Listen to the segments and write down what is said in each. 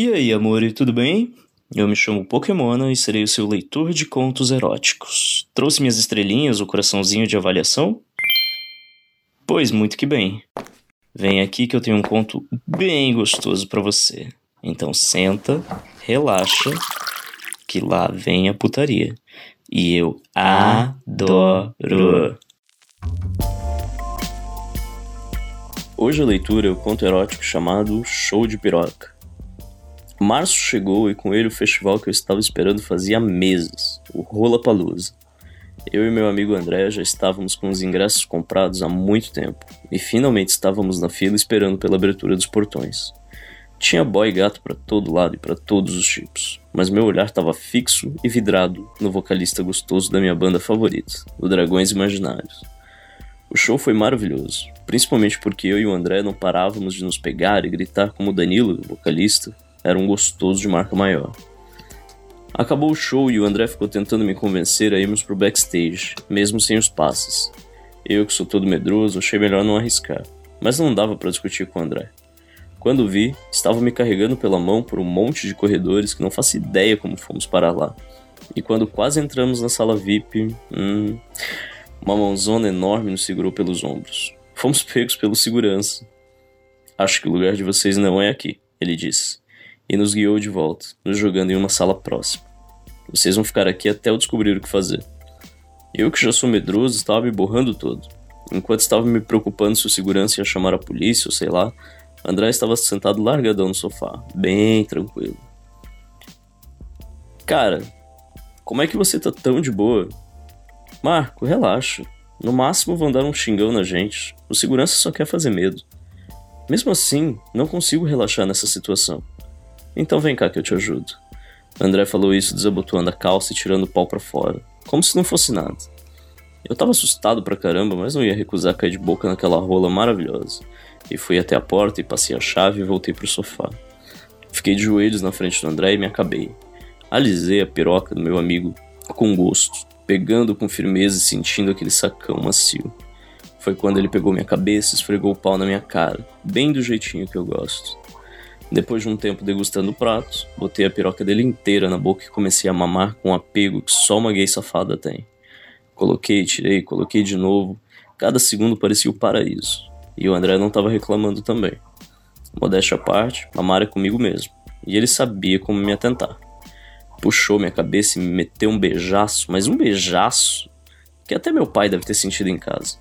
E aí, amore, tudo bem? Eu me chamo Pokémona e serei o seu leitor de contos eróticos. Trouxe minhas estrelinhas, o coraçãozinho de avaliação? Pois muito que bem. Vem aqui que eu tenho um conto bem gostoso para você. Então senta, relaxa, que lá vem a putaria. E eu adoro. Hoje a leitura é o conto erótico chamado Show de Piroca. Março chegou e com ele o festival que eu estava esperando fazia meses, o Rola Palusa. Eu e meu amigo André já estávamos com os ingressos comprados há muito tempo e finalmente estávamos na fila esperando pela abertura dos portões. Tinha boy e gato para todo lado e para todos os tipos, mas meu olhar estava fixo e vidrado no vocalista gostoso da minha banda favorita, o Dragões Imaginários. O show foi maravilhoso, principalmente porque eu e o André não parávamos de nos pegar e gritar como o Danilo, o vocalista, era um gostoso de marca maior. Acabou o show e o André ficou tentando me convencer a irmos pro backstage, mesmo sem os passes. Eu, que sou todo medroso, achei melhor não arriscar, mas não dava para discutir com o André. Quando vi, estava me carregando pela mão por um monte de corredores que não faço ideia como fomos parar lá. E quando quase entramos na sala VIP, hum, uma mãozona enorme nos segurou pelos ombros. Fomos pegos pelo segurança. Acho que o lugar de vocês não é aqui, ele disse, e nos guiou de volta, nos jogando em uma sala próxima. Vocês vão ficar aqui até eu descobrir o que fazer. Eu, que já sou medroso, estava me borrando todo. Enquanto estava me preocupando se o segurança ia chamar a polícia ou sei lá, André estava sentado largadão no sofá, bem tranquilo. Cara, como é que você tá tão de boa? Marco, relaxa. No máximo vão dar um xingão na gente. O segurança só quer fazer medo. Mesmo assim, não consigo relaxar nessa situação. Então vem cá que eu te ajudo. André falou isso desabotoando a calça e tirando o pau para fora, como se não fosse nada. Eu tava assustado pra caramba, mas não ia recusar cair de boca naquela rola maravilhosa. E fui até a porta e passei a chave e voltei pro sofá. Fiquei de joelhos na frente do André e me acabei. Alisei a piroca do meu amigo com gosto pegando com firmeza e sentindo aquele sacão macio. Foi quando ele pegou minha cabeça e esfregou o pau na minha cara, bem do jeitinho que eu gosto. Depois de um tempo degustando o prato, botei a piroca dele inteira na boca e comecei a mamar com um apego que só uma gay safada tem. Coloquei, tirei, coloquei de novo. Cada segundo parecia o paraíso. E o André não estava reclamando também. Modéstia à parte, mamar é comigo mesmo. E ele sabia como me atentar puxou minha cabeça e me meteu um beijaço, mas um beijaço que até meu pai deve ter sentido em casa.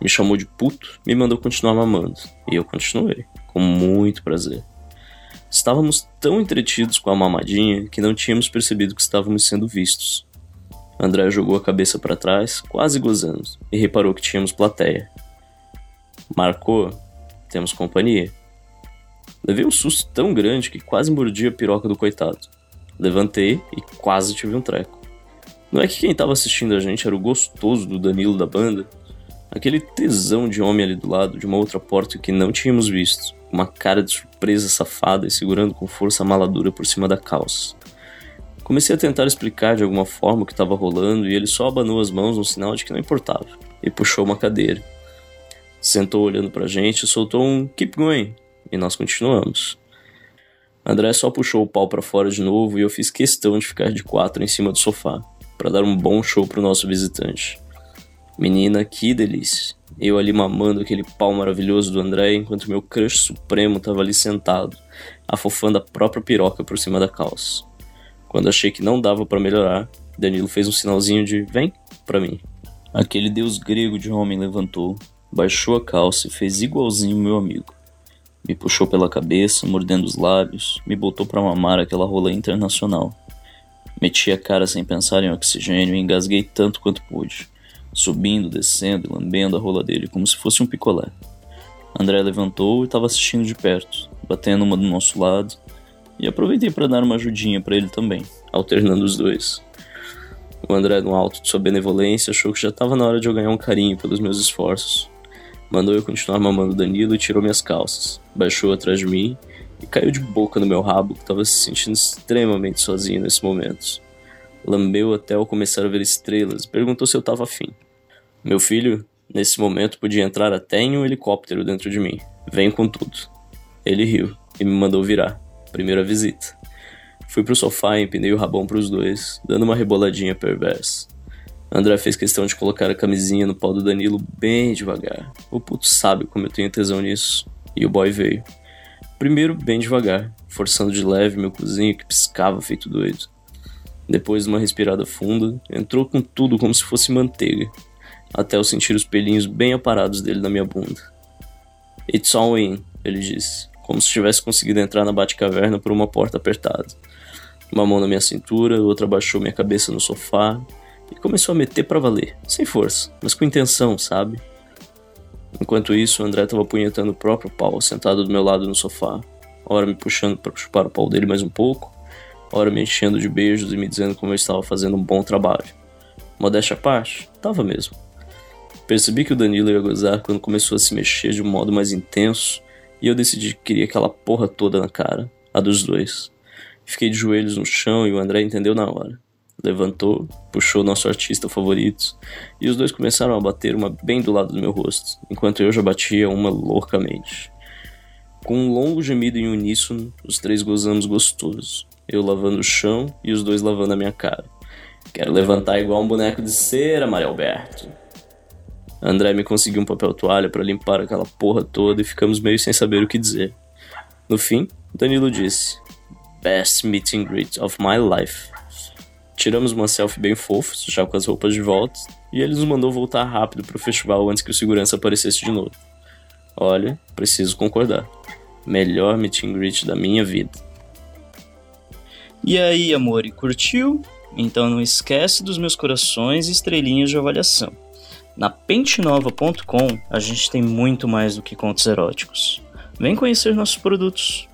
Me chamou de puto, me mandou continuar mamando, e eu continuei, com muito prazer. Estávamos tão entretidos com a mamadinha que não tínhamos percebido que estávamos sendo vistos. André jogou a cabeça para trás, quase gozando, e reparou que tínhamos plateia. Marcou, temos companhia. Levei um susto tão grande que quase mordi a piroca do coitado. Levantei e quase tive um treco. Não é que quem estava assistindo a gente era o gostoso do Danilo da banda? Aquele tesão de homem ali do lado de uma outra porta que não tínhamos visto, uma cara de surpresa safada e segurando com força a maladura por cima da calça. Comecei a tentar explicar de alguma forma o que estava rolando e ele só abanou as mãos no sinal de que não importava e puxou uma cadeira. Sentou olhando pra gente e soltou um keep going e nós continuamos. André só puxou o pau para fora de novo e eu fiz questão de ficar de quatro em cima do sofá, para dar um bom show pro nosso visitante. Menina, que delícia. Eu ali mamando aquele pau maravilhoso do André enquanto meu crush supremo tava ali sentado, afofando a própria piroca por cima da calça. Quando achei que não dava para melhorar, Danilo fez um sinalzinho de vem para mim. Aquele deus grego de homem levantou, baixou a calça e fez igualzinho meu amigo. Me puxou pela cabeça, mordendo os lábios, me botou para mamar aquela rola internacional. Meti a cara sem pensar em oxigênio e engasguei tanto quanto pude, subindo, descendo e lambendo a rola dele como se fosse um picolé. André levantou e estava assistindo de perto, batendo uma do nosso lado, e aproveitei para dar uma ajudinha para ele também, alternando os dois. O André, no alto de sua benevolência, achou que já estava na hora de eu ganhar um carinho pelos meus esforços. Mandou eu continuar mamando Danilo e tirou minhas calças. Baixou atrás de mim e caiu de boca no meu rabo, que estava se sentindo extremamente sozinho nesse momento. Lambeu até eu começar a ver estrelas e perguntou se eu estava afim. Meu filho, nesse momento, podia entrar até em um helicóptero dentro de mim. Vem com tudo. Ele riu e me mandou virar. primeira visita. Fui pro sofá e empinei o rabão pros dois, dando uma reboladinha perversa. André fez questão de colocar a camisinha no pau do Danilo bem devagar. O puto sabe como eu tenho tesão nisso. E o boy veio. Primeiro, bem devagar, forçando de leve meu cozinho que piscava feito doido. Depois de uma respirada funda, entrou com tudo como se fosse manteiga, até eu sentir os pelinhos bem aparados dele na minha bunda. It's all in, ele disse, como se tivesse conseguido entrar na Batcaverna por uma porta apertada. Uma mão na minha cintura, outra baixou minha cabeça no sofá e começou a meter para valer, sem força, mas com intenção, sabe? Enquanto isso, o André estava apunhetando o próprio pau, sentado do meu lado no sofá, ora me puxando para chupar o pau dele mais um pouco, ora me enchendo de beijos e me dizendo como eu estava fazendo um bom trabalho. Modéstia à parte, tava mesmo. Percebi que o Danilo ia gozar quando começou a se mexer de um modo mais intenso e eu decidi que queria aquela porra toda na cara, a dos dois. Fiquei de joelhos no chão e o André entendeu na hora. Levantou, puxou nosso artista favorito e os dois começaram a bater uma bem do lado do meu rosto, enquanto eu já batia uma loucamente. Com um longo gemido em uníssono, os três gozamos gostoso eu lavando o chão e os dois lavando a minha cara. Quero levantar igual um boneco de cera, Maria Alberto. André me conseguiu um papel toalha para limpar aquela porra toda e ficamos meio sem saber o que dizer. No fim, Danilo disse: Best meet and greet of my life. Tiramos uma selfie bem fofa, já com as roupas de volta, e ele nos mandou voltar rápido pro festival antes que o segurança aparecesse de novo. Olha, preciso concordar. Melhor meet and greet da minha vida. E aí, amor, e curtiu? Então não esquece dos meus corações e estrelinhas de avaliação. Na pentenova.com a gente tem muito mais do que contos eróticos. Vem conhecer nossos produtos.